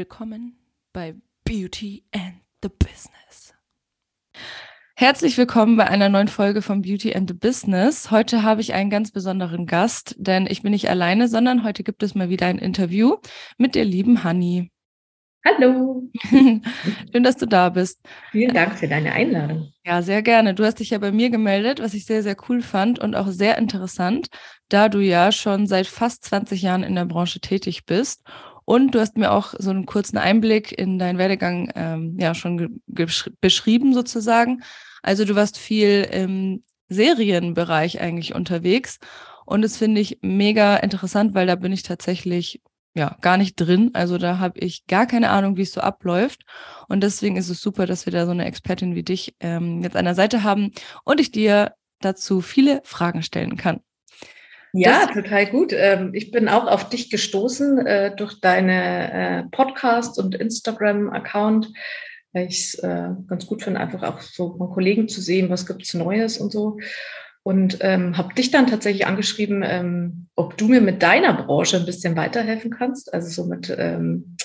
Willkommen bei Beauty and the Business. Herzlich willkommen bei einer neuen Folge von Beauty and the Business. Heute habe ich einen ganz besonderen Gast, denn ich bin nicht alleine, sondern heute gibt es mal wieder ein Interview mit der lieben Hanni. Hallo. Schön, dass du da bist. Vielen Dank für deine Einladung. Ja, sehr gerne. Du hast dich ja bei mir gemeldet, was ich sehr, sehr cool fand und auch sehr interessant, da du ja schon seit fast 20 Jahren in der Branche tätig bist und du hast mir auch so einen kurzen Einblick in deinen Werdegang ähm, ja schon beschrieben sozusagen. Also du warst viel im Serienbereich eigentlich unterwegs. Und das finde ich mega interessant, weil da bin ich tatsächlich ja gar nicht drin. Also da habe ich gar keine Ahnung, wie es so abläuft. Und deswegen ist es super, dass wir da so eine Expertin wie dich ähm, jetzt an der Seite haben und ich dir dazu viele Fragen stellen kann. Ja, das, total gut. Ähm, ich bin auch auf dich gestoßen äh, durch deine äh, Podcast- und Instagram-Account, weil ich es äh, ganz gut finde, einfach auch so von Kollegen zu sehen, was gibt es Neues und so. Und ähm, habe dich dann tatsächlich angeschrieben, ähm, ob du mir mit deiner Branche ein bisschen weiterhelfen kannst, also so mit ähm,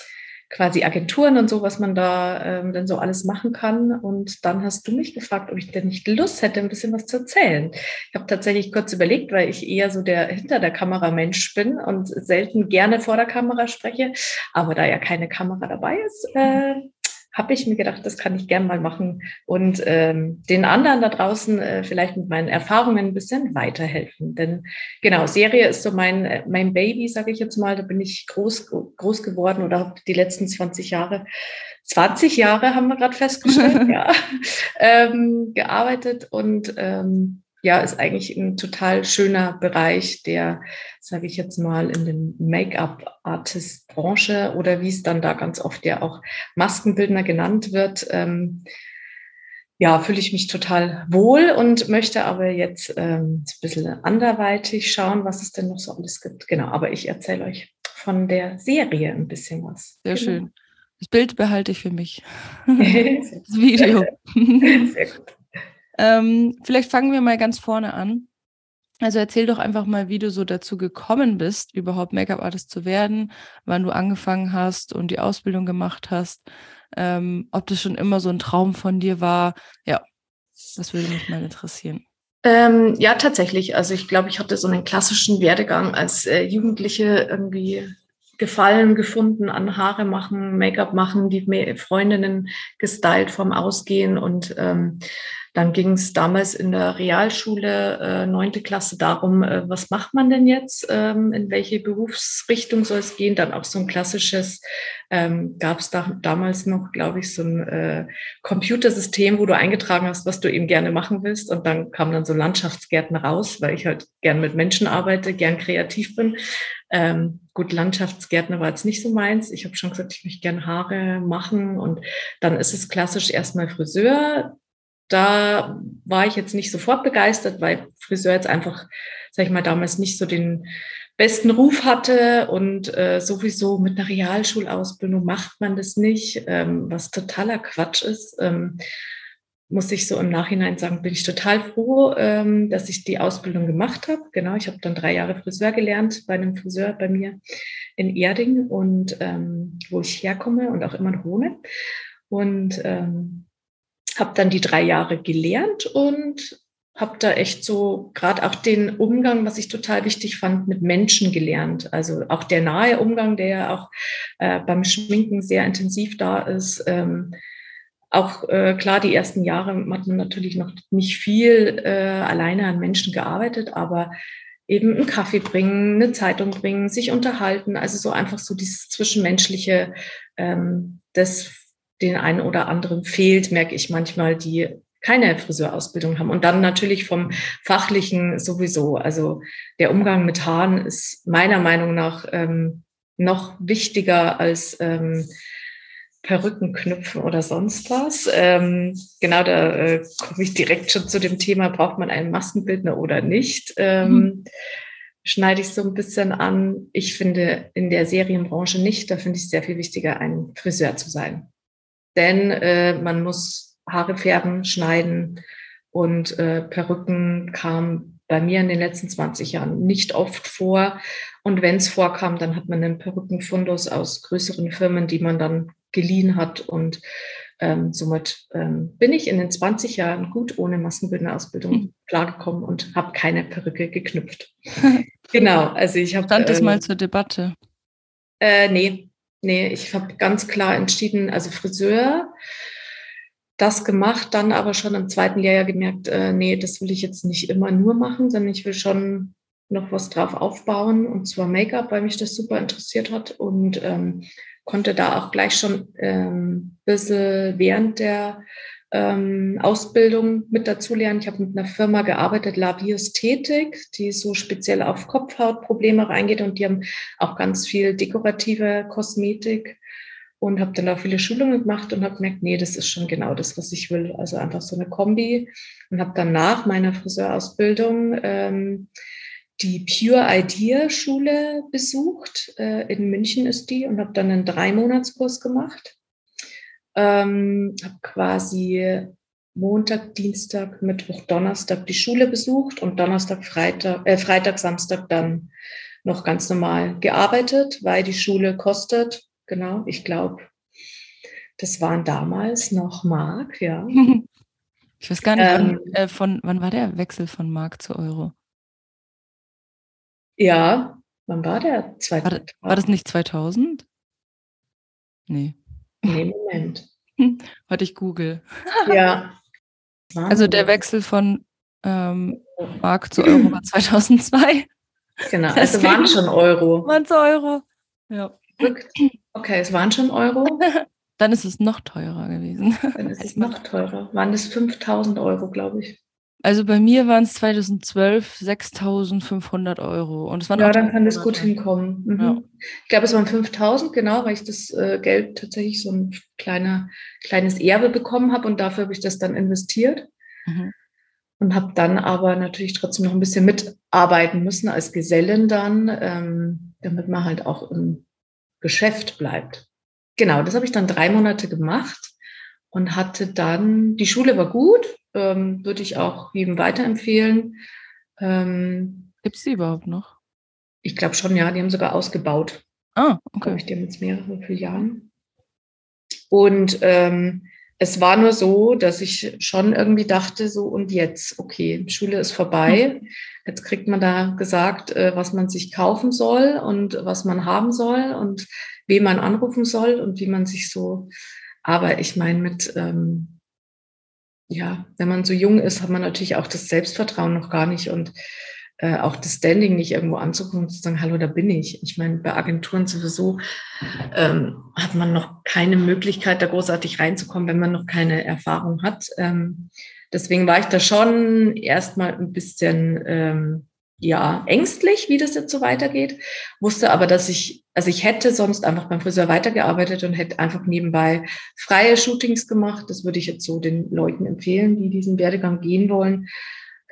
quasi Agenturen und so, was man da ähm, dann so alles machen kann. Und dann hast du mich gefragt, ob ich denn nicht Lust hätte, ein bisschen was zu erzählen. Ich habe tatsächlich kurz überlegt, weil ich eher so der hinter der Kamera Mensch bin und selten gerne vor der Kamera spreche. Aber da ja keine Kamera dabei ist, äh, habe ich mir gedacht, das kann ich gern mal machen und ähm, den anderen da draußen äh, vielleicht mit meinen Erfahrungen ein bisschen weiterhelfen. Denn genau, Serie ist so mein, äh, mein Baby, sage ich jetzt mal. Da bin ich groß, groß geworden oder habe die letzten 20 Jahre, 20 Jahre haben wir gerade festgestellt, ja, ähm, gearbeitet und ähm, ja, ist eigentlich ein total schöner Bereich, der, sage ich jetzt mal, in den Make-up-Artist-Branche oder wie es dann da ganz oft ja auch Maskenbildner genannt wird, ähm, ja, fühle ich mich total wohl und möchte aber jetzt ähm, ein bisschen anderweitig schauen, was es denn noch so alles gibt. Genau, aber ich erzähle euch von der Serie ein bisschen was. Sehr genau. schön. Das Bild behalte ich für mich. das Video. Sehr gut. Ähm, vielleicht fangen wir mal ganz vorne an. Also erzähl doch einfach mal, wie du so dazu gekommen bist, überhaupt Make-up-Artist zu werden, wann du angefangen hast und die Ausbildung gemacht hast, ähm, ob das schon immer so ein Traum von dir war. Ja, das würde mich mal interessieren. Ähm, ja, tatsächlich. Also ich glaube, ich hatte so einen klassischen Werdegang als äh, Jugendliche irgendwie Gefallen gefunden an Haare machen, Make-up machen, die Freundinnen gestylt vom Ausgehen und ähm, dann ging es damals in der Realschule, äh, neunte äh, Klasse, darum, äh, was macht man denn jetzt, ähm, in welche Berufsrichtung soll es gehen. Dann auch so ein klassisches, ähm, gab es da, damals noch, glaube ich, so ein äh, Computersystem, wo du eingetragen hast, was du eben gerne machen willst. Und dann kam dann so Landschaftsgärten raus, weil ich halt gern mit Menschen arbeite, gern kreativ bin. Ähm, gut, Landschaftsgärtner war jetzt nicht so meins. Ich habe schon gesagt, ich möchte gerne Haare machen. Und dann ist es klassisch erstmal Friseur da war ich jetzt nicht sofort begeistert, weil Friseur jetzt einfach, sag ich mal, damals nicht so den besten Ruf hatte und äh, sowieso mit einer Realschulausbildung macht man das nicht, ähm, was totaler Quatsch ist. Ähm, muss ich so im Nachhinein sagen, bin ich total froh, ähm, dass ich die Ausbildung gemacht habe. Genau, ich habe dann drei Jahre Friseur gelernt bei einem Friseur bei mir in Erding und ähm, wo ich herkomme und auch immer noch wohne. Und ähm, habe dann die drei Jahre gelernt und habe da echt so gerade auch den Umgang, was ich total wichtig fand, mit Menschen gelernt. Also auch der nahe Umgang, der ja auch äh, beim Schminken sehr intensiv da ist. Ähm, auch äh, klar, die ersten Jahre hat man natürlich noch nicht viel äh, alleine an Menschen gearbeitet, aber eben einen Kaffee bringen, eine Zeitung bringen, sich unterhalten. Also so einfach so dieses Zwischenmenschliche, ähm, das den einen oder anderen fehlt, merke ich manchmal, die keine Friseurausbildung haben. Und dann natürlich vom Fachlichen sowieso. Also der Umgang mit Haaren ist meiner Meinung nach ähm, noch wichtiger als ähm, Perückenknüpfen oder sonst was. Ähm, genau, da äh, komme ich direkt schon zu dem Thema, braucht man einen Maskenbildner oder nicht? Ähm, mhm. Schneide ich so ein bisschen an. Ich finde in der Serienbranche nicht, da finde ich es sehr viel wichtiger, ein Friseur zu sein denn äh, man muss Haare färben, schneiden und äh, Perücken kam bei mir in den letzten 20 Jahren nicht oft vor. Und wenn es vorkam, dann hat man einen Perückenfundus aus größeren Firmen, die man dann geliehen hat. Und ähm, somit ähm, bin ich in den 20 Jahren gut ohne Maskenbildnerausbildung hm. klargekommen und habe keine Perücke geknüpft. genau, also ich habe. Stand das äh, mal zur Debatte? Äh, nee, nee, ich habe ganz klar entschieden, also Friseur, das gemacht, dann aber schon im zweiten Lehrjahr gemerkt, äh, nee, das will ich jetzt nicht immer nur machen, sondern ich will schon noch was drauf aufbauen. Und zwar Make-up, weil mich das super interessiert hat. Und ähm, konnte da auch gleich schon ähm, bisschen während der ähm, Ausbildung mit dazu lernen. Ich habe mit einer Firma gearbeitet, Labiästhetik, die so speziell auf Kopfhautprobleme reingeht und die haben auch ganz viel dekorative Kosmetik und habe dann auch viele Schulungen gemacht und habe gemerkt, nee, das ist schon genau das, was ich will. Also einfach so eine Kombi und habe dann nach meiner Friseurausbildung ähm, die Pure Idea Schule besucht. Äh, in München ist die und habe dann einen Dreimonatskurs gemacht. Ähm, habe quasi Montag, Dienstag, Mittwoch, Donnerstag die Schule besucht und Donnerstag, Freitag, äh, Freitag, Samstag dann noch ganz normal gearbeitet, weil die Schule kostet, genau, ich glaube, das waren damals noch Mark, ja. Ich weiß gar nicht, ähm, wann, äh, von, wann war der Wechsel von Mark zu Euro? Ja, wann war der? 2000. War, war das nicht 2000? Nee. Nee, Moment. Warte, ich google. Ja. Also der Wechsel von ähm, Mark zu Euro war 2002. Genau, also waren schon Euro. Waren es Euro. Ja. Okay, es waren schon Euro. Dann ist es noch teurer gewesen. Dann ist es noch teurer. Waren das 5000 Euro, glaube ich. Also bei mir waren es 2012 6.500 Euro. Und es waren ja, dann kann das gut hinkommen. Mhm. Ja. Ich glaube, es waren 5.000, genau, weil ich das äh, Geld tatsächlich so ein kleiner, kleines Erbe bekommen habe und dafür habe ich das dann investiert. Mhm. Und habe dann aber natürlich trotzdem noch ein bisschen mitarbeiten müssen als Gesellin dann, ähm, damit man halt auch im Geschäft bleibt. Genau, das habe ich dann drei Monate gemacht und hatte dann, die Schule war gut, ähm, würde ich auch jedem weiterempfehlen. Ähm, Gibt es die überhaupt noch? Ich glaube schon, ja. Die haben sogar ausgebaut. Ah, okay. Ich, die haben jetzt mehrere Filialen. Und ähm, es war nur so, dass ich schon irgendwie dachte, so und jetzt, okay, Schule ist vorbei. Hm. Jetzt kriegt man da gesagt, äh, was man sich kaufen soll und was man haben soll und wen man anrufen soll und wie man sich so. Aber ich meine, mit ähm, ja, wenn man so jung ist, hat man natürlich auch das Selbstvertrauen noch gar nicht und äh, auch das Standing nicht irgendwo anzugucken und zu sagen, hallo, da bin ich. Ich meine, bei Agenturen sowieso ähm, hat man noch keine Möglichkeit, da großartig reinzukommen, wenn man noch keine Erfahrung hat. Ähm, deswegen war ich da schon erstmal ein bisschen ähm, ja, ängstlich, wie das jetzt so weitergeht, wusste aber, dass ich, also ich hätte sonst einfach beim Friseur weitergearbeitet und hätte einfach nebenbei freie Shootings gemacht. Das würde ich jetzt so den Leuten empfehlen, die diesen Werdegang gehen wollen.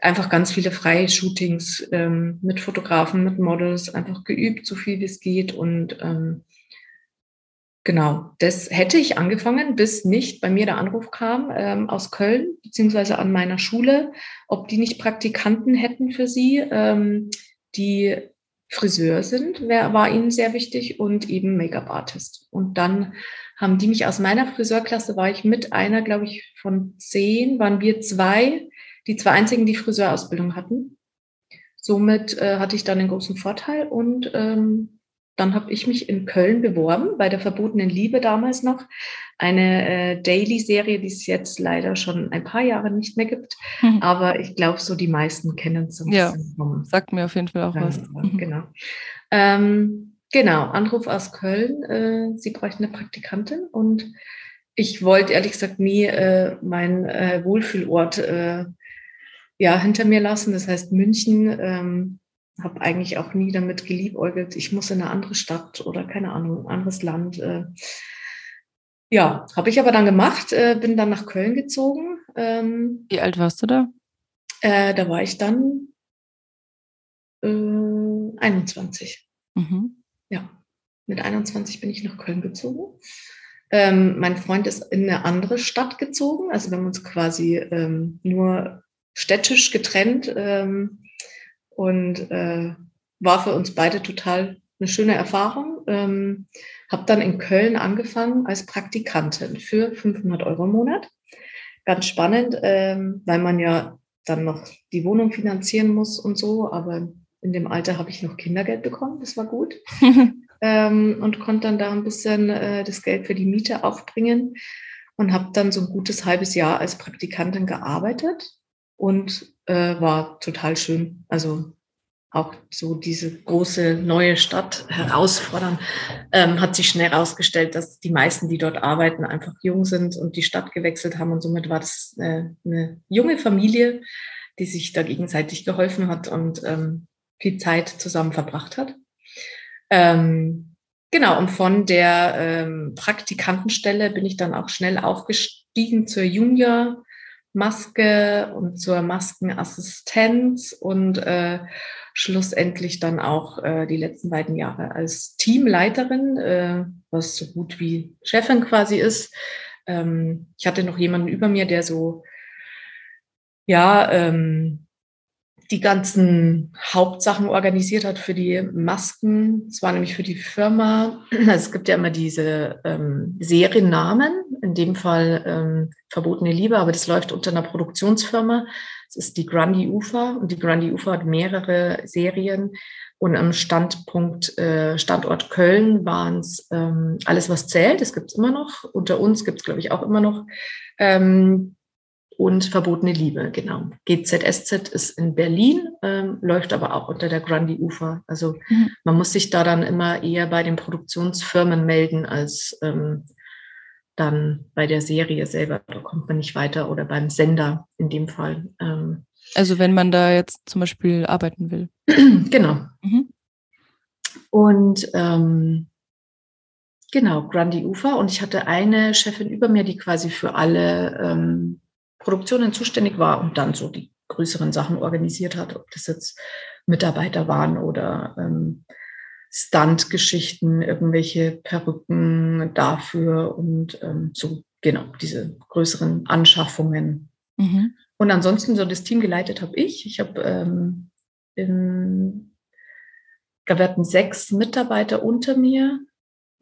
Einfach ganz viele freie Shootings ähm, mit Fotografen, mit Models, einfach geübt, so viel wie es geht und ähm, Genau, das hätte ich angefangen, bis nicht bei mir der Anruf kam ähm, aus Köln, beziehungsweise an meiner Schule, ob die nicht Praktikanten hätten für sie, ähm, die Friseur sind, wär, war ihnen sehr wichtig und eben Make-up-Artist. Und dann haben die mich aus meiner Friseurklasse, war ich mit einer, glaube ich, von zehn, waren wir zwei, die zwei einzigen, die Friseurausbildung hatten. Somit äh, hatte ich dann einen großen Vorteil und ähm, dann habe ich mich in Köln beworben, bei der verbotenen Liebe damals noch. Eine äh, Daily-Serie, die es jetzt leider schon ein paar Jahre nicht mehr gibt. Mhm. Aber ich glaube, so die meisten kennen es. Ja, sagt mir auf jeden Fall auch was. Mhm. Genau. Ähm, genau, Anruf aus Köln. Äh, Sie bräuchten eine Praktikantin und ich wollte ehrlich gesagt nie äh, meinen äh, Wohlfühlort äh, ja, hinter mir lassen. Das heißt München. Ähm, habe eigentlich auch nie damit geliebäugelt, ich muss in eine andere Stadt oder keine Ahnung, ein anderes Land. Äh. Ja, habe ich aber dann gemacht, äh, bin dann nach Köln gezogen. Ähm, Wie alt warst du da? Äh, da war ich dann 21. Mhm. Ja, mit 21 bin ich nach Köln gezogen. Ähm, mein Freund ist in eine andere Stadt gezogen. Also wir haben uns quasi ähm, nur städtisch getrennt. Ähm, und äh, war für uns beide total eine schöne Erfahrung. Ähm, habe dann in Köln angefangen als Praktikantin für 500 Euro im Monat. Ganz spannend, ähm, weil man ja dann noch die Wohnung finanzieren muss und so. Aber in dem Alter habe ich noch Kindergeld bekommen. Das war gut. ähm, und konnte dann da ein bisschen äh, das Geld für die Miete aufbringen und habe dann so ein gutes halbes Jahr als Praktikantin gearbeitet und äh, war total schön. Also auch so diese große neue Stadt herausfordern, ähm, hat sich schnell herausgestellt, dass die meisten, die dort arbeiten, einfach jung sind und die Stadt gewechselt haben. Und somit war das äh, eine junge Familie, die sich da gegenseitig geholfen hat und ähm, viel Zeit zusammen verbracht hat. Ähm, genau, und von der ähm, Praktikantenstelle bin ich dann auch schnell aufgestiegen zur Junior. Maske und zur Maskenassistenz und äh, schlussendlich dann auch äh, die letzten beiden Jahre als Teamleiterin, äh, was so gut wie Chefin quasi ist. Ähm, ich hatte noch jemanden über mir, der so, ja, ähm, die ganzen Hauptsachen organisiert hat für die Masken. Es war nämlich für die Firma, also es gibt ja immer diese ähm, Seriennamen, in dem Fall ähm, Verbotene Liebe, aber das läuft unter einer Produktionsfirma. Das ist die Grundy Ufer und die Grundy Ufer hat mehrere Serien. Und am Standpunkt, äh, Standort Köln waren es ähm, alles, was zählt. Das gibt es immer noch. Unter uns gibt es, glaube ich, auch immer noch. Und Verbotene Liebe, genau. GZSZ ist in Berlin, ähm, läuft aber auch unter der Grundy Ufer. Also mhm. man muss sich da dann immer eher bei den Produktionsfirmen melden als ähm, dann bei der Serie selber, da kommt man nicht weiter oder beim Sender in dem Fall. Ähm, also wenn man da jetzt zum Beispiel arbeiten will. genau. Mhm. Und ähm, genau, Grundy Ufer. Und ich hatte eine Chefin über mir, die quasi für alle ähm, Produktionen zuständig war und dann so die größeren Sachen organisiert hat, ob das jetzt Mitarbeiter waren oder ähm, Stunt-Geschichten, irgendwelche Perücken dafür und ähm, so, genau, diese größeren Anschaffungen. Mhm. Und ansonsten so das Team geleitet habe ich. Ich habe ähm, in, wir hatten sechs Mitarbeiter unter mir.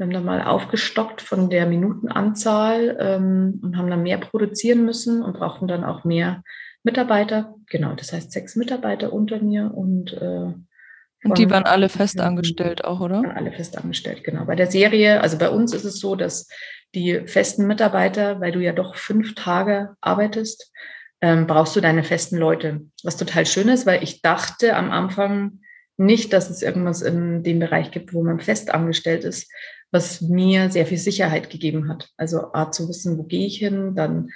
Wir haben dann mal aufgestockt von der Minutenanzahl ähm, und haben dann mehr produzieren müssen und brauchten dann auch mehr Mitarbeiter. Genau, das heißt sechs Mitarbeiter unter mir und äh, und die waren alle festangestellt auch, oder? Alle festangestellt, genau. Bei der Serie, also bei uns ist es so, dass die festen Mitarbeiter, weil du ja doch fünf Tage arbeitest, ähm, brauchst du deine festen Leute. Was total schön ist, weil ich dachte am Anfang nicht, dass es irgendwas in dem Bereich gibt, wo man festangestellt ist, was mir sehr viel Sicherheit gegeben hat. Also A zu wissen, wo gehe ich hin, dann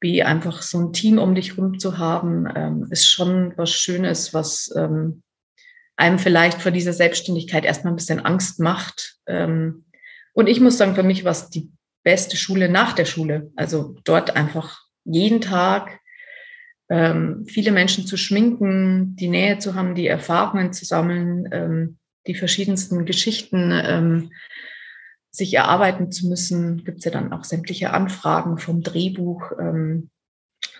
B einfach so ein Team um dich rum zu haben, ähm, ist schon was Schönes, was ähm, einem vielleicht vor dieser Selbstständigkeit erstmal ein bisschen Angst macht. Ähm, und ich muss sagen, für mich war es die beste Schule nach der Schule. Also dort einfach jeden Tag ähm, viele Menschen zu schminken, die Nähe zu haben, die Erfahrungen zu sammeln, ähm, die verschiedensten Geschichten sich erarbeiten zu müssen. Gibt es ja dann auch sämtliche Anfragen vom Drehbuch,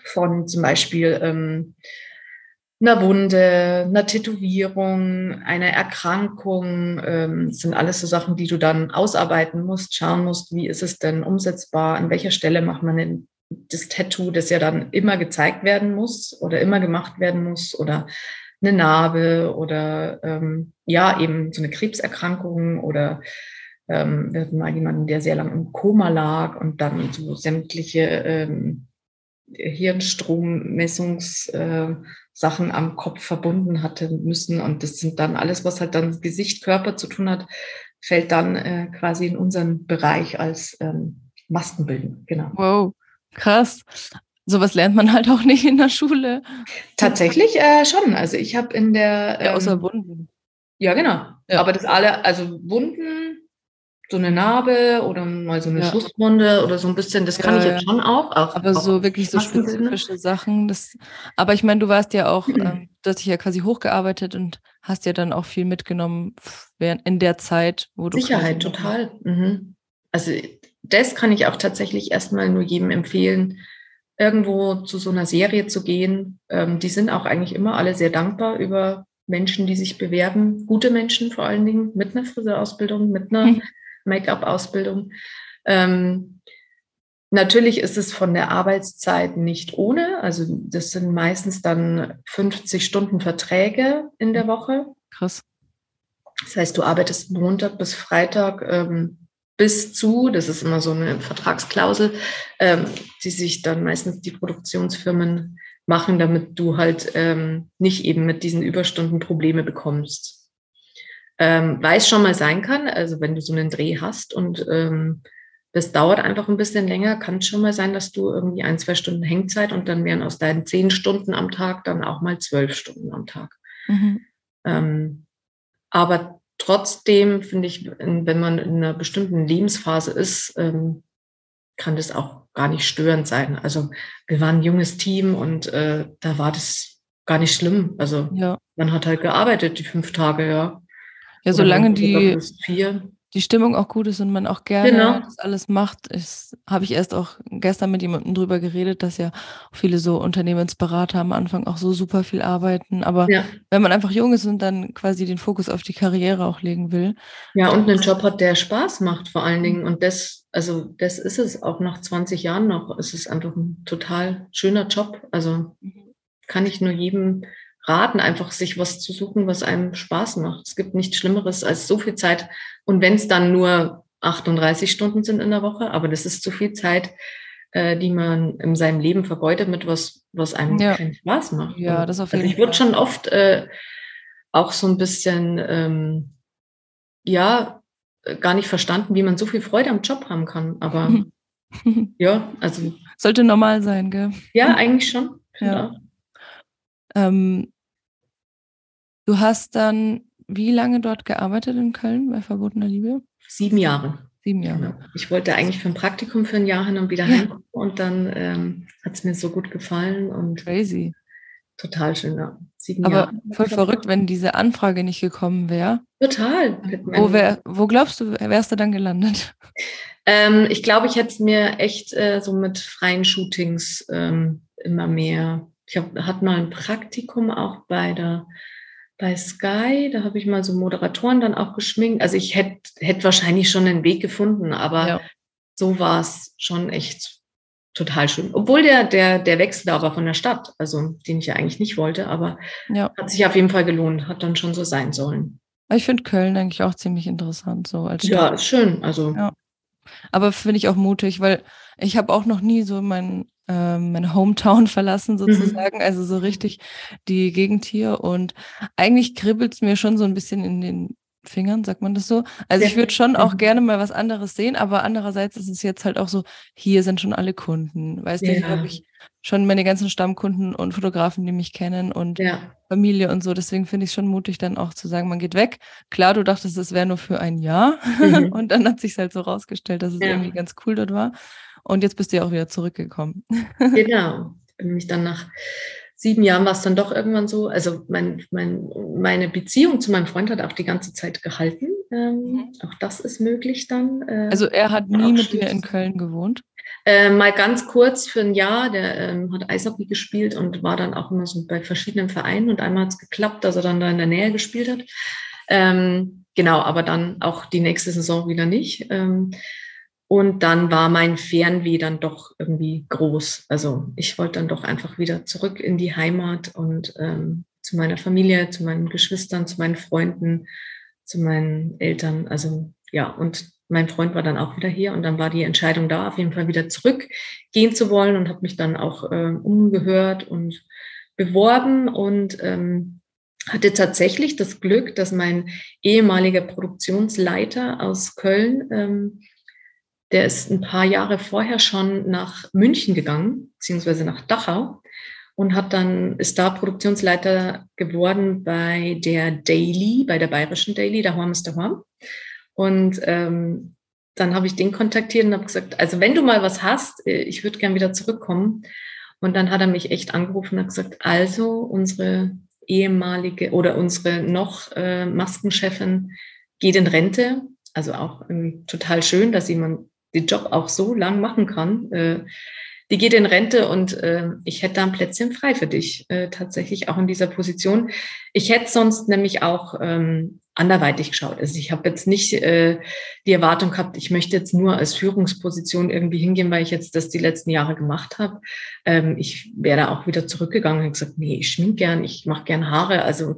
von zum Beispiel einer Wunde, einer Tätowierung, einer Erkrankung. Ähm, sind alles so Sachen, die du dann ausarbeiten musst, schauen musst, wie ist es denn umsetzbar, an welcher Stelle macht man denn das Tattoo, das ja dann immer gezeigt werden muss oder immer gemacht werden muss oder eine Narbe oder ähm, ja, eben so eine Krebserkrankung oder ähm, wir hatten mal jemanden, der sehr lange im Koma lag und dann so sämtliche ähm, Hirnstrommessungssachen äh, am Kopf verbunden hatte müssen. Und das sind dann alles, was halt dann Gesicht, Körper zu tun hat, fällt dann äh, quasi in unseren Bereich als ähm, Maskenbilden. Genau. Wow, krass. Sowas lernt man halt auch nicht in der Schule. Tatsächlich äh, schon. Also ich habe in der. Ähm, ja, außer Wunden. Ja, genau. Ja. Aber das alle, also Wunden so eine Narbe oder mal so eine ja. Schusswunde oder so ein bisschen, das kann ja, ich jetzt schon auch. auch aber auch so wirklich so spezifische Sachen. Das, aber ich meine, du warst ja auch, ähm, du hast dich ja quasi hochgearbeitet und hast ja dann auch viel mitgenommen während, in der Zeit, wo du. Sicherheit, total. Mhm. Also das kann ich auch tatsächlich erstmal nur jedem empfehlen, irgendwo zu so einer Serie zu gehen. Ähm, die sind auch eigentlich immer alle sehr dankbar über Menschen, die sich bewerben, gute Menschen vor allen Dingen, mit einer Friseurausbildung, mit einer mhm. Make-up-Ausbildung. Ähm, natürlich ist es von der Arbeitszeit nicht ohne. Also das sind meistens dann 50 Stunden Verträge in der Woche. Krass. Das heißt, du arbeitest Montag bis Freitag ähm, bis zu, das ist immer so eine Vertragsklausel, ähm, die sich dann meistens die Produktionsfirmen machen, damit du halt ähm, nicht eben mit diesen Überstunden Probleme bekommst. Ähm, Weil es schon mal sein kann, also wenn du so einen Dreh hast und ähm, das dauert einfach ein bisschen länger, kann es schon mal sein, dass du irgendwie ein, zwei Stunden Hängzeit und dann wären aus deinen zehn Stunden am Tag dann auch mal zwölf Stunden am Tag. Mhm. Ähm, aber trotzdem finde ich, wenn man in einer bestimmten Lebensphase ist, ähm, kann das auch gar nicht störend sein. Also wir waren ein junges Team und äh, da war das gar nicht schlimm. Also ja. man hat halt gearbeitet die fünf Tage, ja. Ja, solange die, die Stimmung auch gut ist und man auch gerne genau. das alles macht, habe ich erst auch gestern mit jemandem drüber geredet, dass ja viele so Unternehmensberater am Anfang auch so super viel arbeiten. Aber ja. wenn man einfach jung ist und dann quasi den Fokus auf die Karriere auch legen will. Ja, und einen Job hat, der Spaß macht vor allen Dingen. Und das, also das ist es auch nach 20 Jahren noch. Es ist einfach ein total schöner Job. Also mhm. kann ich nur jedem raten, einfach sich was zu suchen, was einem Spaß macht. Es gibt nichts Schlimmeres als so viel Zeit. Und wenn es dann nur 38 Stunden sind in der Woche, aber das ist zu viel Zeit, äh, die man in seinem Leben vergeudet mit was, was einem ja. keinen Spaß macht. Ja, das auf jeden also ich wurde schon oft äh, auch so ein bisschen, ähm, ja, gar nicht verstanden, wie man so viel Freude am Job haben kann. Aber ja, also. Sollte normal sein, gell? Ja, eigentlich schon. Ja. Ähm, Du hast dann wie lange dort gearbeitet in Köln bei Verbotener Liebe? Sieben Jahre. Sieben Jahre. Genau. Ich wollte eigentlich für ein Praktikum für ein Jahr hin und wieder ja. heimkommen und dann ähm, hat es mir so gut gefallen und crazy. Total schön, ja. Sieben Aber Jahre. voll verrückt, wenn diese Anfrage nicht gekommen wäre. Total. Wo, wär, wo glaubst du, wärst du dann gelandet? Ähm, ich glaube, ich hätte es mir echt äh, so mit freien Shootings ähm, immer mehr. Ich hab, hatte mal ein Praktikum auch bei der bei Sky, da habe ich mal so Moderatoren dann auch geschminkt. Also ich hätte hätt wahrscheinlich schon einen Weg gefunden, aber ja. so war es schon echt total schön. Obwohl der, der, der Wechsel da war von der Stadt, also den ich ja eigentlich nicht wollte, aber ja. hat sich auf jeden Fall gelohnt, hat dann schon so sein sollen. Ich finde Köln eigentlich auch ziemlich interessant, so als Stadt. Ja, ist schön. Also. Ja. Aber finde ich auch mutig, weil ich habe auch noch nie so mein ähm, meine Hometown verlassen mhm. sozusagen, mhm. also so richtig die Gegend hier. Und eigentlich kribbelt es mir schon so ein bisschen in den Fingern, sagt man das so? Also ja. ich würde schon auch gerne mal was anderes sehen, aber andererseits ist es jetzt halt auch so, hier sind schon alle Kunden. Weißt ja. du, hier habe ich schon meine ganzen Stammkunden und Fotografen, die mich kennen und ja. Familie und so. Deswegen finde ich es schon mutig, dann auch zu sagen, man geht weg. Klar, du dachtest, es wäre nur für ein Jahr. Mhm. und dann hat sich halt so rausgestellt, dass es irgendwie ganz cool dort war. Und jetzt bist du ja auch wieder zurückgekommen. genau. Bin mich dann nach sieben Jahren war es dann doch irgendwann so. Also mein, mein, meine Beziehung zu meinem Freund hat auch die ganze Zeit gehalten. Ähm, mhm. Auch das ist möglich dann. Äh, also er hat nie mit dir in Köln gewohnt? Äh, mal ganz kurz für ein Jahr, der ähm, hat Eishockey gespielt und war dann auch immer so bei verschiedenen Vereinen und einmal hat es geklappt, dass er dann da in der Nähe gespielt hat. Ähm, genau, aber dann auch die nächste Saison wieder nicht. Und dann war mein Fernweh dann doch irgendwie groß. Also ich wollte dann doch einfach wieder zurück in die Heimat und ähm, zu meiner Familie, zu meinen Geschwistern, zu meinen Freunden, zu meinen Eltern. Also ja, und mein Freund war dann auch wieder hier und dann war die Entscheidung da, auf jeden Fall wieder zurückgehen zu wollen und habe mich dann auch äh, umgehört und beworben und ähm, hatte tatsächlich das Glück, dass mein ehemaliger Produktionsleiter aus Köln ähm, der ist ein paar Jahre vorher schon nach München gegangen, beziehungsweise nach Dachau und hat dann, ist da Produktionsleiter geworden bei der Daily, bei der bayerischen Daily, Horm ist der Horm. Und ähm, dann habe ich den kontaktiert und habe gesagt, also wenn du mal was hast, äh, ich würde gern wieder zurückkommen. Und dann hat er mich echt angerufen und hat gesagt, also unsere ehemalige oder unsere noch äh, Maskenchefin geht in Rente. Also auch total schön, dass jemand den Job auch so lang machen kann. Äh, die geht in Rente und äh, ich hätte da ein Plätzchen frei für dich, äh, tatsächlich auch in dieser Position. Ich hätte sonst nämlich auch ähm, anderweitig geschaut. Also ich habe jetzt nicht äh, die Erwartung gehabt, ich möchte jetzt nur als Führungsposition irgendwie hingehen, weil ich jetzt das die letzten Jahre gemacht habe. Ähm, ich wäre da auch wieder zurückgegangen und gesagt, nee, ich schmink gern, ich mache gern Haare. Also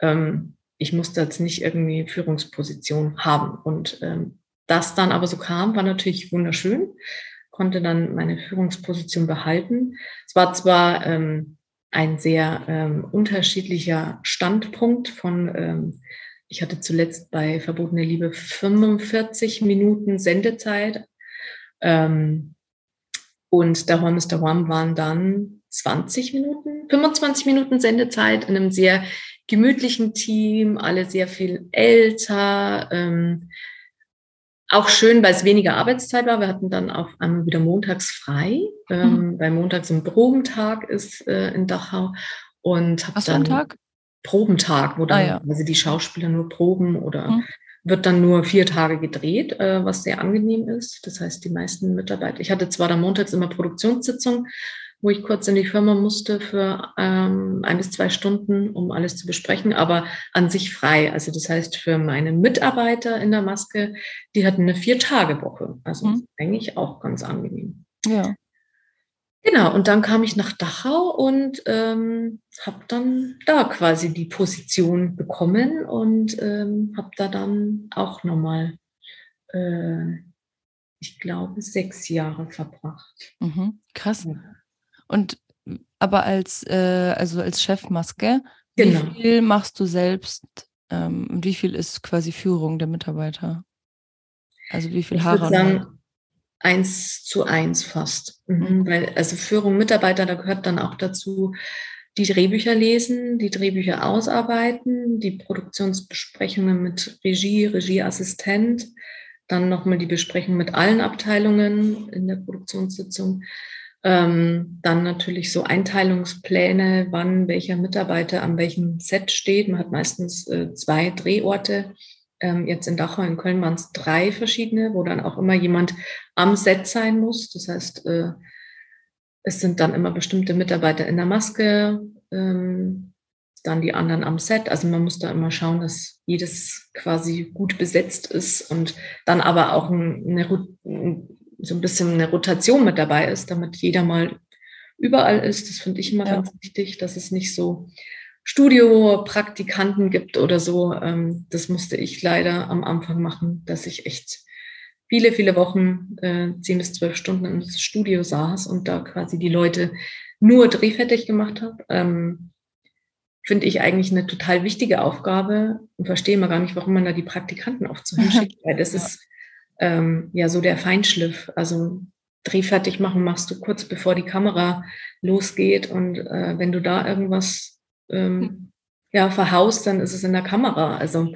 ähm, ich musste jetzt nicht irgendwie Führungsposition haben. Und ähm, das dann aber so kam, war natürlich wunderschön konnte dann meine Führungsposition behalten. Es war zwar ähm, ein sehr ähm, unterschiedlicher Standpunkt von, ähm, ich hatte zuletzt bei Verbotene Liebe 45 Minuten Sendezeit ähm, und One Mr. One waren dann 20 Minuten, 25 Minuten Sendezeit in einem sehr gemütlichen Team, alle sehr viel älter. Ähm, auch schön, weil es weniger Arbeitszeit war. Wir hatten dann auf einmal wieder montags frei, ähm, mhm. weil montags ein Probentag ist äh, in Dachau. Und habe dann Tag? Probentag, wo dann ah, ja. also die Schauspieler nur proben oder mhm. wird dann nur vier Tage gedreht, äh, was sehr angenehm ist. Das heißt, die meisten Mitarbeiter. Ich hatte zwar dann montags immer Produktionssitzung, wo ich kurz in die Firma musste für ähm, ein bis zwei Stunden, um alles zu besprechen, aber an sich frei. Also das heißt, für meine Mitarbeiter in der Maske, die hatten eine Vier-Tage-Woche. Also mhm. eigentlich auch ganz angenehm. Ja. Genau, und dann kam ich nach Dachau und ähm, habe dann da quasi die Position bekommen und ähm, habe da dann auch nochmal, äh, ich glaube, sechs Jahre verbracht. Mhm, krass. Ja. Und aber als, äh, also als Chefmaske, genau. wie viel machst du selbst ähm, und wie viel ist quasi Führung der Mitarbeiter? Also wie viel ich Haare? Ich würde sagen, eins zu eins fast. Mhm. mhm. Weil, also Führung Mitarbeiter, da gehört dann auch dazu, die Drehbücher lesen, die Drehbücher ausarbeiten, die Produktionsbesprechungen mit Regie, Regieassistent, dann nochmal die Besprechung mit allen Abteilungen in der Produktionssitzung. Ähm, dann natürlich so Einteilungspläne, wann welcher Mitarbeiter an welchem Set steht. Man hat meistens äh, zwei Drehorte. Ähm, jetzt in Dachau, in Köln waren es drei verschiedene, wo dann auch immer jemand am Set sein muss. Das heißt, äh, es sind dann immer bestimmte Mitarbeiter in der Maske, ähm, dann die anderen am Set. Also man muss da immer schauen, dass jedes quasi gut besetzt ist und dann aber auch eine, so ein bisschen eine Rotation mit dabei ist, damit jeder mal überall ist. Das finde ich immer ja. ganz wichtig, dass es nicht so Studiopraktikanten gibt oder so. Ähm, das musste ich leider am Anfang machen, dass ich echt viele, viele Wochen, äh, zehn bis zwölf Stunden im Studio saß und da quasi die Leute nur drehfertig gemacht habe. Ähm, Finde ich eigentlich eine total wichtige Aufgabe und verstehe mal gar nicht, warum man da die Praktikanten oft so hinschickt, weil das ist ähm, ja so der Feinschliff. Also drehfertig machen machst du kurz bevor die Kamera losgeht und äh, wenn du da irgendwas ähm, hm. ja verhaust, dann ist es in der Kamera. Also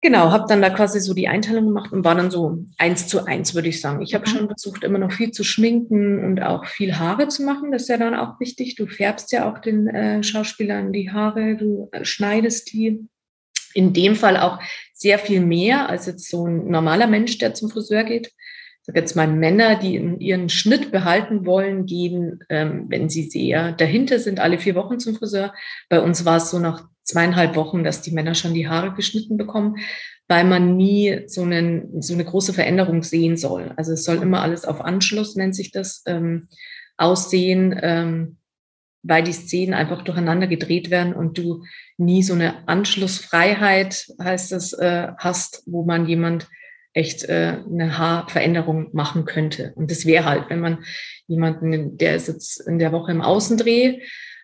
genau, habe dann da quasi so die Einteilung gemacht und war dann so eins zu eins, würde ich sagen. Ich habe mhm. schon versucht, immer noch viel zu schminken und auch viel Haare zu machen. Das ist ja dann auch wichtig. Du färbst ja auch den äh, Schauspielern die Haare, du äh, schneidest die in dem Fall auch sehr viel mehr als jetzt so ein normaler Mensch, der zum Friseur geht. Ich sage jetzt mal Männer, die ihren Schnitt behalten wollen, gehen, ähm, wenn sie sehr dahinter sind, alle vier Wochen zum Friseur. Bei uns war es so nach zweieinhalb Wochen, dass die Männer schon die Haare geschnitten bekommen, weil man nie so, einen, so eine große Veränderung sehen soll. Also es soll immer alles auf Anschluss, nennt sich das, ähm, aussehen. Ähm, weil die Szenen einfach durcheinander gedreht werden und du nie so eine Anschlussfreiheit, heißt es, äh, hast, wo man jemand echt äh, eine Haarveränderung machen könnte. Und das wäre halt, wenn man jemanden, der ist jetzt in der Woche im Außendreh,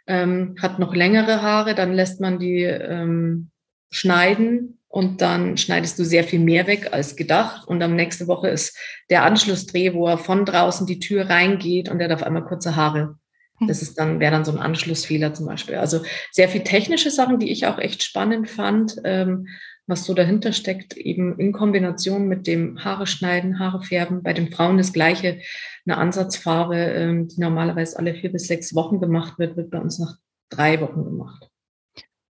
ähm, hat noch längere Haare, dann lässt man die ähm, schneiden und dann schneidest du sehr viel mehr weg als gedacht. Und am nächste Woche ist der Anschlussdreh, wo er von draußen die Tür reingeht und er hat auf einmal kurze Haare. Hm. Das ist dann, wäre dann so ein Anschlussfehler zum Beispiel. Also sehr viel technische Sachen, die ich auch echt spannend fand, ähm, was so dahinter steckt, eben in Kombination mit dem Haare schneiden, Haare färben. Bei den Frauen das gleiche, eine Ansatzfarbe, ähm, die normalerweise alle vier bis sechs Wochen gemacht wird, wird bei uns nach drei Wochen gemacht.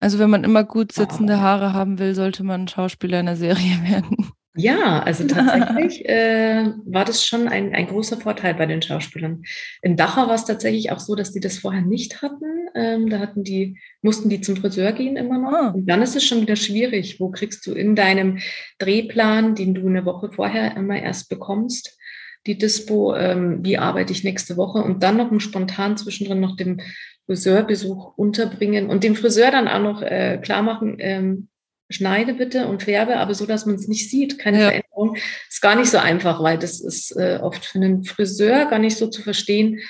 Also wenn man immer gut sitzende Haare haben will, sollte man Schauspieler in der Serie werden. Ja, also tatsächlich äh, war das schon ein, ein großer Vorteil bei den Schauspielern. In Dachau war es tatsächlich auch so, dass die das vorher nicht hatten. Ähm, da hatten die, mussten die zum Friseur gehen immer noch. Ah. Und dann ist es schon wieder schwierig. Wo kriegst du in deinem Drehplan, den du eine Woche vorher immer erst bekommst, die Dispo, ähm, wie arbeite ich nächste Woche und dann noch einen spontan zwischendrin noch den Friseurbesuch unterbringen und dem Friseur dann auch noch äh, klar machen, ähm, schneide bitte und färbe, aber so, dass man es nicht sieht, keine ja. Veränderung, ist gar nicht so einfach, weil das ist äh, oft für einen Friseur gar nicht so zu verstehen,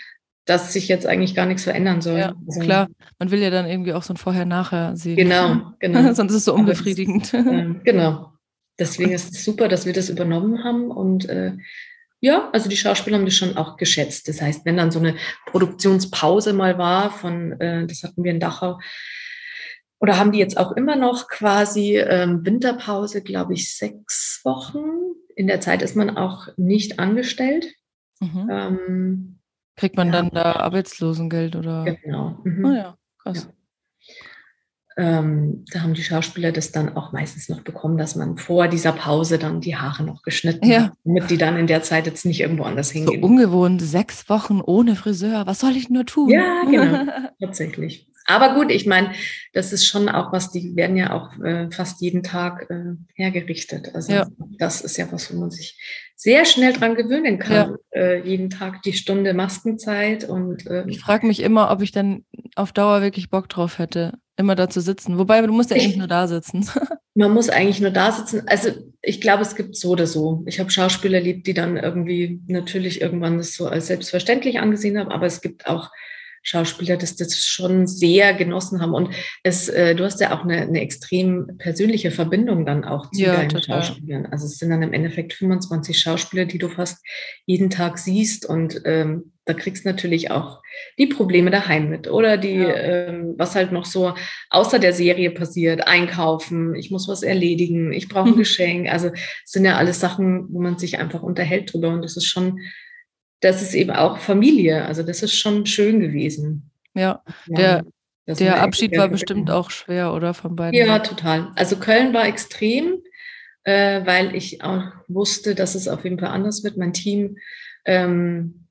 dass sich jetzt eigentlich gar nichts verändern soll. Ja, also, klar. Man will ja dann irgendwie auch so ein Vorher-Nachher sehen. Genau, genau. Sonst ist es so unbefriedigend. Das, äh, genau. Deswegen ist es super, dass wir das übernommen haben und äh, ja, also die Schauspieler haben das schon auch geschätzt. Das heißt, wenn dann so eine Produktionspause mal war von, äh, das hatten wir in Dachau, oder haben die jetzt auch immer noch quasi ähm, Winterpause, glaube ich, sechs Wochen. In der Zeit ist man auch nicht angestellt. Mhm. Ähm, Kriegt man ja. dann da Arbeitslosengeld oder? Genau. Mhm. Oh ja, krass. Ja. Ähm, da haben die Schauspieler das dann auch meistens noch bekommen, dass man vor dieser Pause dann die Haare noch geschnitten ja. hat, damit die dann in der Zeit jetzt nicht irgendwo anders hingehen. So ungewohnt, sechs Wochen ohne Friseur, was soll ich nur tun? Ja, genau, tatsächlich. Aber gut, ich meine, das ist schon auch was, die werden ja auch äh, fast jeden Tag äh, hergerichtet. Also ja. das ist ja was, wo man sich sehr schnell dran gewöhnen kann. Ja. Äh, jeden Tag die Stunde Maskenzeit und ähm, ich frage mich immer, ob ich dann auf Dauer wirklich Bock drauf hätte, immer da zu sitzen. Wobei du musst ja eigentlich nur da sitzen. Man muss eigentlich nur da sitzen. Also ich glaube, es gibt so oder so. Ich habe Schauspieler erlebt, die dann irgendwie natürlich irgendwann das so als selbstverständlich angesehen haben, aber es gibt auch Schauspieler das, das schon sehr genossen haben. Und es, äh, du hast ja auch eine, eine extrem persönliche Verbindung dann auch zu ja, deinen total. Schauspielern. Also es sind dann im Endeffekt 25 Schauspieler, die du fast jeden Tag siehst. Und ähm, da kriegst du natürlich auch die Probleme daheim mit oder die, ja. ähm, was halt noch so außer der Serie passiert, einkaufen, ich muss was erledigen, ich brauche ein Geschenk. Also es sind ja alles Sachen, wo man sich einfach unterhält drüber. Und das ist schon das ist eben auch Familie. Also das ist schon schön gewesen. Ja, der, der Abschied war bestimmt auch schwer, oder von beiden? Ja, total. Also Köln war extrem, äh, weil ich auch wusste, dass es auf jeden Fall anders wird. Mein Team ähm,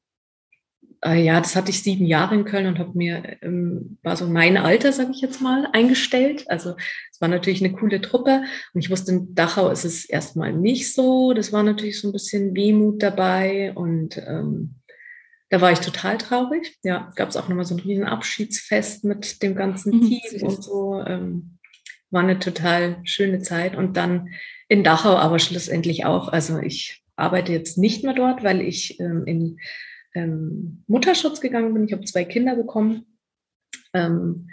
äh, ja, das hatte ich sieben Jahre in Köln und habe mir, ähm, war so mein Alter, sage ich jetzt mal, eingestellt. Also es war natürlich eine coole Truppe und ich wusste, in Dachau ist es erstmal nicht so. Das war natürlich so ein bisschen Wehmut dabei und ähm, da war ich total traurig. Ja, gab es auch nochmal so ein riesen Abschiedsfest mit dem ganzen mhm, Team und so. Ähm, war eine total schöne Zeit und dann in Dachau aber schlussendlich auch. Also ich arbeite jetzt nicht mehr dort, weil ich ähm, in ähm, Mutterschutz gegangen bin. Ich habe zwei Kinder bekommen ähm,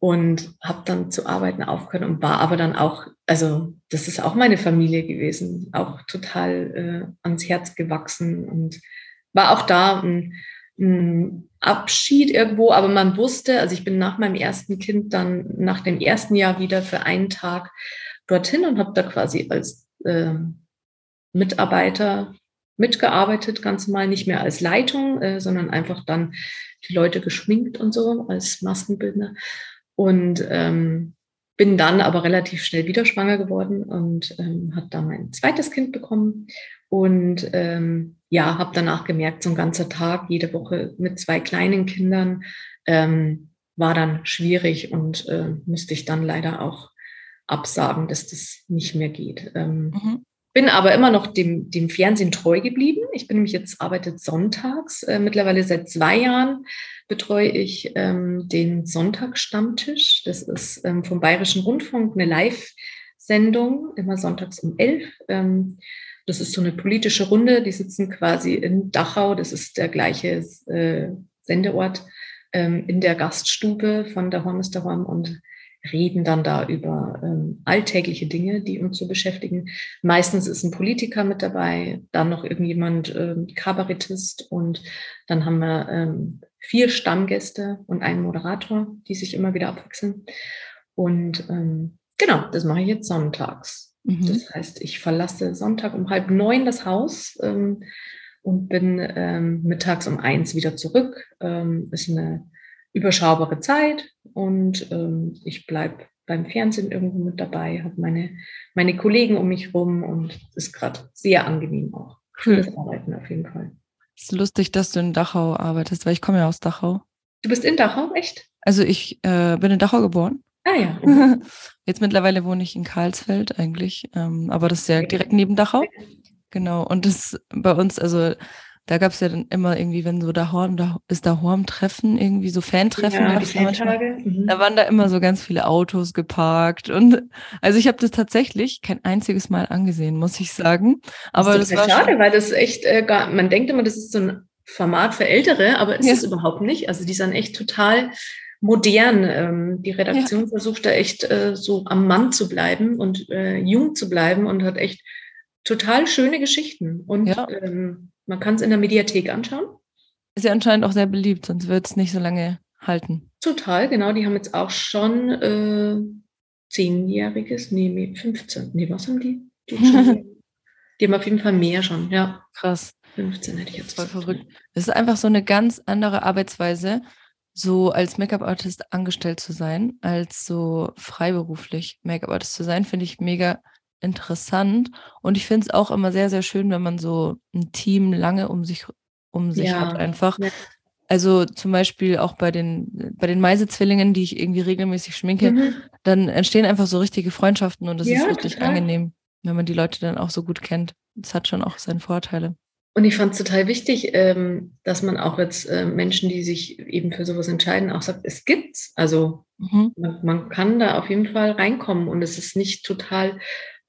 und habe dann zu arbeiten aufgehört und war aber dann auch, also das ist auch meine Familie gewesen, auch total äh, ans Herz gewachsen und war auch da ein, ein Abschied irgendwo, aber man wusste, also ich bin nach meinem ersten Kind dann nach dem ersten Jahr wieder für einen Tag dorthin und habe da quasi als äh, Mitarbeiter mitgearbeitet, ganz normal, nicht mehr als Leitung, äh, sondern einfach dann die Leute geschminkt und so als Maskenbildner. Und ähm, bin dann aber relativ schnell wieder schwanger geworden und ähm, habe dann mein zweites Kind bekommen. Und ähm, ja, habe danach gemerkt, so ein ganzer Tag, jede Woche mit zwei kleinen Kindern, ähm, war dann schwierig und äh, musste ich dann leider auch absagen, dass das nicht mehr geht. Ähm, mhm. Bin aber immer noch dem, dem Fernsehen treu geblieben. Ich bin nämlich jetzt arbeitet sonntags. Äh, mittlerweile seit zwei Jahren betreue ich ähm, den Sonntagsstammtisch. Das ist ähm, vom Bayerischen Rundfunk eine Live-Sendung, immer sonntags um elf. Ähm, das ist so eine politische Runde. Die sitzen quasi in Dachau. Das ist der gleiche äh, Sendeort ähm, in der Gaststube von der Horn ist der Horn und reden dann da über ähm, alltägliche Dinge, die uns so beschäftigen. Meistens ist ein Politiker mit dabei, dann noch irgendjemand ähm, Kabarettist und dann haben wir ähm, vier Stammgäste und einen Moderator, die sich immer wieder abwechseln. Und ähm, genau, das mache ich jetzt sonntags. Mhm. Das heißt, ich verlasse Sonntag um halb neun das Haus ähm, und bin ähm, mittags um eins wieder zurück. Ist eine überschaubare Zeit und ähm, ich bleibe beim Fernsehen irgendwo mit dabei, habe meine, meine Kollegen um mich rum und es ist gerade sehr angenehm auch. Schönes Arbeiten auf jeden Fall. Es ist lustig, dass du in Dachau arbeitest, weil ich komme ja aus Dachau. Du bist in Dachau, echt? Also ich äh, bin in Dachau geboren. Ah ja. Jetzt mittlerweile wohne ich in Karlsfeld eigentlich, ähm, aber das ist ja direkt neben Dachau. Genau. Und das bei uns, also da gab es ja dann immer irgendwie, wenn so da Horn, da ist da Horn-Treffen, irgendwie so Fan-Treffen. Ja, Fantage. Mhm. da waren da immer so ganz viele Autos geparkt. Und also ich habe das tatsächlich kein einziges Mal angesehen, muss ich sagen. Aber das, das, ist war schade, weil das echt, äh, gar, man denkt immer, das ist so ein Format für Ältere, aber ist Ja. es überhaupt nicht. Also die sind echt total modern. Ähm, die Redaktion versucht da echt äh, so am Mann zu bleiben und äh, jung zu bleiben und hat echt total schöne Geschichten. Und Ja. ähm, man kann es in der Mediathek anschauen. ist ja anscheinend auch sehr beliebt, sonst wird es nicht so lange halten. Total, genau. Die haben jetzt auch schon äh, zehnjähriges, nee, nee, 15. Nee, was haben die? Die, die haben auf jeden Fall mehr schon, ja. Krass. 15 hätte ich jetzt Voll gesagt. verrückt. Es ist einfach so eine ganz andere Arbeitsweise, so als Make-up-Artist angestellt zu sein, als so freiberuflich Make-up-Artist zu sein, finde ich mega interessant. Und ich finde es auch immer sehr, sehr schön, wenn man so ein Team lange um sich, um sich Ja. hat einfach. Ja. Also zum Beispiel auch bei den, bei den Meise-Zwillingen, die ich irgendwie regelmäßig schminke, Mhm. dann entstehen einfach so richtige Freundschaften und das Ja, ist richtig total. angenehm, wenn man die Leute dann auch so gut kennt. Das hat schon auch seine Vorteile. Und ich fand es total wichtig, ähm, dass man auch jetzt äh, Menschen, die sich eben für sowas entscheiden, auch sagt, es gibt's. Also Mhm. man, man kann da auf jeden Fall reinkommen und es ist nicht total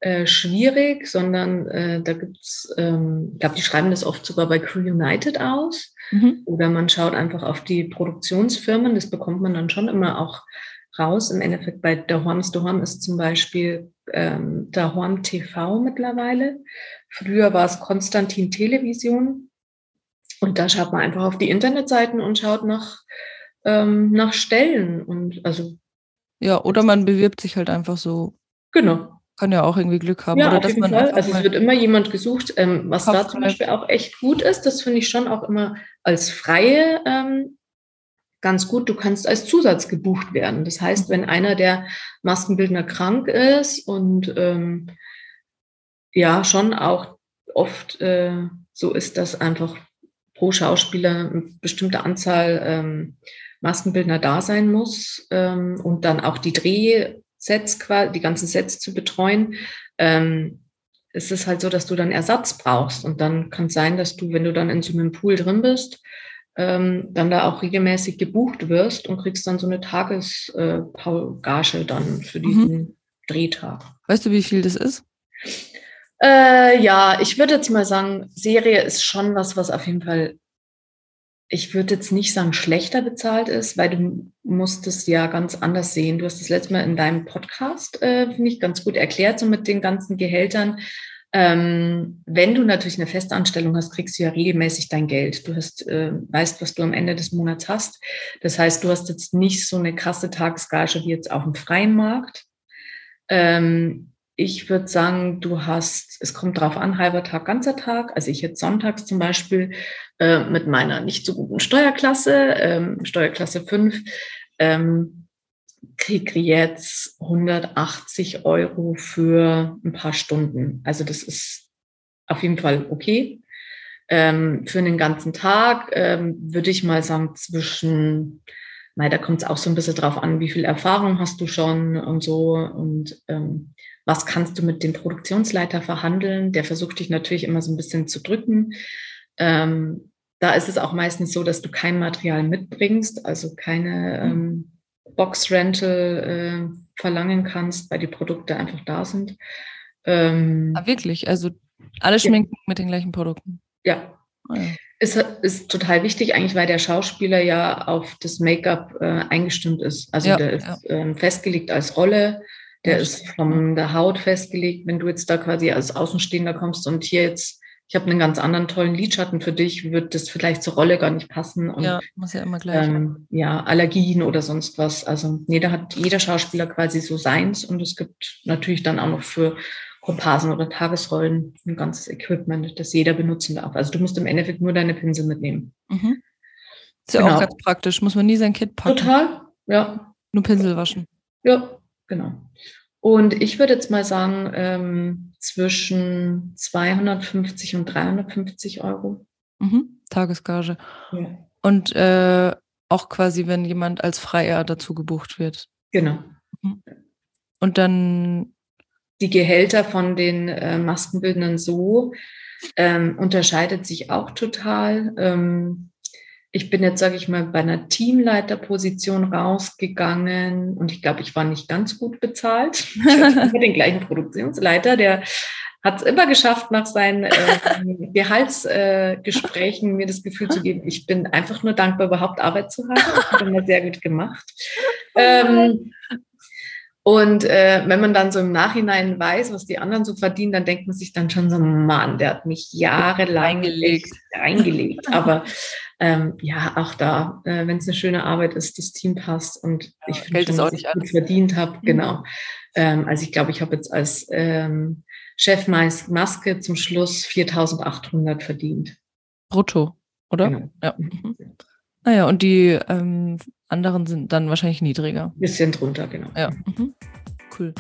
äh, schwierig, sondern äh, da gibt's, ähm, ich glaube, die schreiben das oft sogar bei Crew United aus. Mhm. Oder man schaut einfach auf die Produktionsfirmen, das bekommt man dann schon immer auch raus. Im Endeffekt bei Dahorms Dahorm ist zum Beispiel ähm, Dahorm TV mittlerweile. Früher war es Konstantin Television. Und da schaut man einfach auf die Internetseiten und schaut nach, ähm, nach Stellen. Und also, Ja, oder man bewirbt sich halt einfach so. genau. Kann ja auch irgendwie Glück haben. Ja, oder auf dass jeden man Fall. Also es wird immer jemand gesucht. Ähm, was da zum. Beispiel auch echt gut ist, das finde ich schon auch immer als Freie ähm, ganz gut. Du kannst als Zusatz gebucht werden. Das heißt, wenn einer der Maskenbildner krank ist und ähm, ja, schon auch oft äh, so ist, dass einfach pro Schauspieler eine bestimmte Anzahl ähm, Maskenbildner da sein muss ähm, und dann auch die Drehsets, quasi, die ganzen Sets zu betreuen. Ähm, es ist halt so, dass du dann Ersatz brauchst und dann kann es sein, dass du, wenn du dann in so einem Pool drin bist, ähm, dann da auch regelmäßig gebucht wirst und kriegst dann so eine Tagesgage dann für Mhm. diesen Drehtag. weißt du, wie viel das ist? Äh, ja, ich würde jetzt mal sagen, Serie ist schon was, was auf jeden Fall, ich würde jetzt nicht sagen, schlechter bezahlt ist, weil du musst es ja ganz anders sehen. Du hast das letzte Mal in deinem Podcast, äh, finde ich, ganz gut erklärt, so mit den ganzen Gehältern. Ähm, wenn du natürlich eine Festanstellung hast, kriegst du ja regelmäßig dein Geld. Du hast, äh, weißt, was du am Ende des Monats hast. Das heißt, du hast jetzt nicht so eine krasse Tagesgage wie jetzt auf dem freien Markt. Ähm, ich würde sagen, du hast, es kommt drauf an, halber Tag, ganzer Tag. Also ich jetzt sonntags zum Beispiel äh, mit meiner nicht so guten Steuerklasse, ähm, Steuerklasse 5, ähm, kriege jetzt 180 Euro für ein paar Stunden. Also das ist auf jeden Fall okay. Ähm, für einen ganzen Tag ähm, würde ich mal sagen zwischen, nein, da kommt es auch so ein bisschen drauf an, wie viel Erfahrung hast du schon und so und ähm, was kannst du mit dem Produktionsleiter verhandeln? Der versucht dich natürlich immer so ein bisschen zu drücken. Ähm, da ist es auch meistens so, dass du kein Material mitbringst, also keine ähm, Box-Rental äh, verlangen kannst, weil die Produkte einfach da sind. Ähm, Ah, wirklich? Also alle schminken mit den gleichen Produkten. ja, Ah, ja. ist, ist total wichtig, eigentlich, weil der Schauspieler ja auf das Make-up äh, eingestimmt ist. Also Ja, der ist ja. ähm, festgelegt als Rolle, der ist von der Haut festgelegt. Wenn du jetzt da quasi als Außenstehender kommst und hier jetzt, ich habe einen ganz anderen tollen Lidschatten für dich, wird das vielleicht zur Rolle gar nicht passen. Und ja, muss ja immer gleich. ähm, ja, Allergien oder sonst was. Also jeder hat, jeder Schauspieler quasi so seins und es gibt natürlich dann auch noch für Komparsen oder Tagesrollen ein ganzes Equipment, das jeder benutzen darf. Also du musst im Endeffekt nur deine Pinsel mitnehmen. Mhm. Ist ja Genau. auch ganz praktisch. Muss man nie sein Kit packen. Total, ja, Nur Pinsel waschen. ja, genau. Und ich würde jetzt mal sagen, ähm, zwischen 250 und 350 Euro. Mhm. Tagesgage. Ja. Und äh, auch quasi, wenn jemand als Freier dazu gebucht wird. Genau. Mhm. Und dann. Die Gehälter von den äh, Maskenbildnern so ähm, unterscheidet sich auch total. Ähm, ich bin jetzt, sage ich mal, bei einer Teamleiterposition rausgegangen und ich glaube, ich war nicht ganz gut bezahlt. Ich hatte den gleichen Produktionsleiter, der hat es immer geschafft, nach seinen äh, Gehaltsgesprächen äh, mir das Gefühl zu geben, ich bin einfach nur dankbar, überhaupt Arbeit zu haben. Das hat immer sehr gut gemacht. Ähm, und äh, wenn man dann so im Nachhinein weiß, was die anderen so verdienen, dann denkt man sich dann schon so, Mann, der hat mich jahrelang eingelegt. eingelegt. Aber ähm, ja, auch da, äh, wenn es eine schöne Arbeit ist, das Team passt und ja, ich finde schon, dass ich gut verdient habe. Mhm. Genau. Ähm, also ich glaube, ich habe jetzt als ähm, Chef Maske zum Schluss 4.800 verdient. Brutto, oder? Genau. Ja. Mhm. Naja, und die ähm, anderen sind dann wahrscheinlich niedriger. Bisschen drunter, genau. Ja. Mhm. Cool.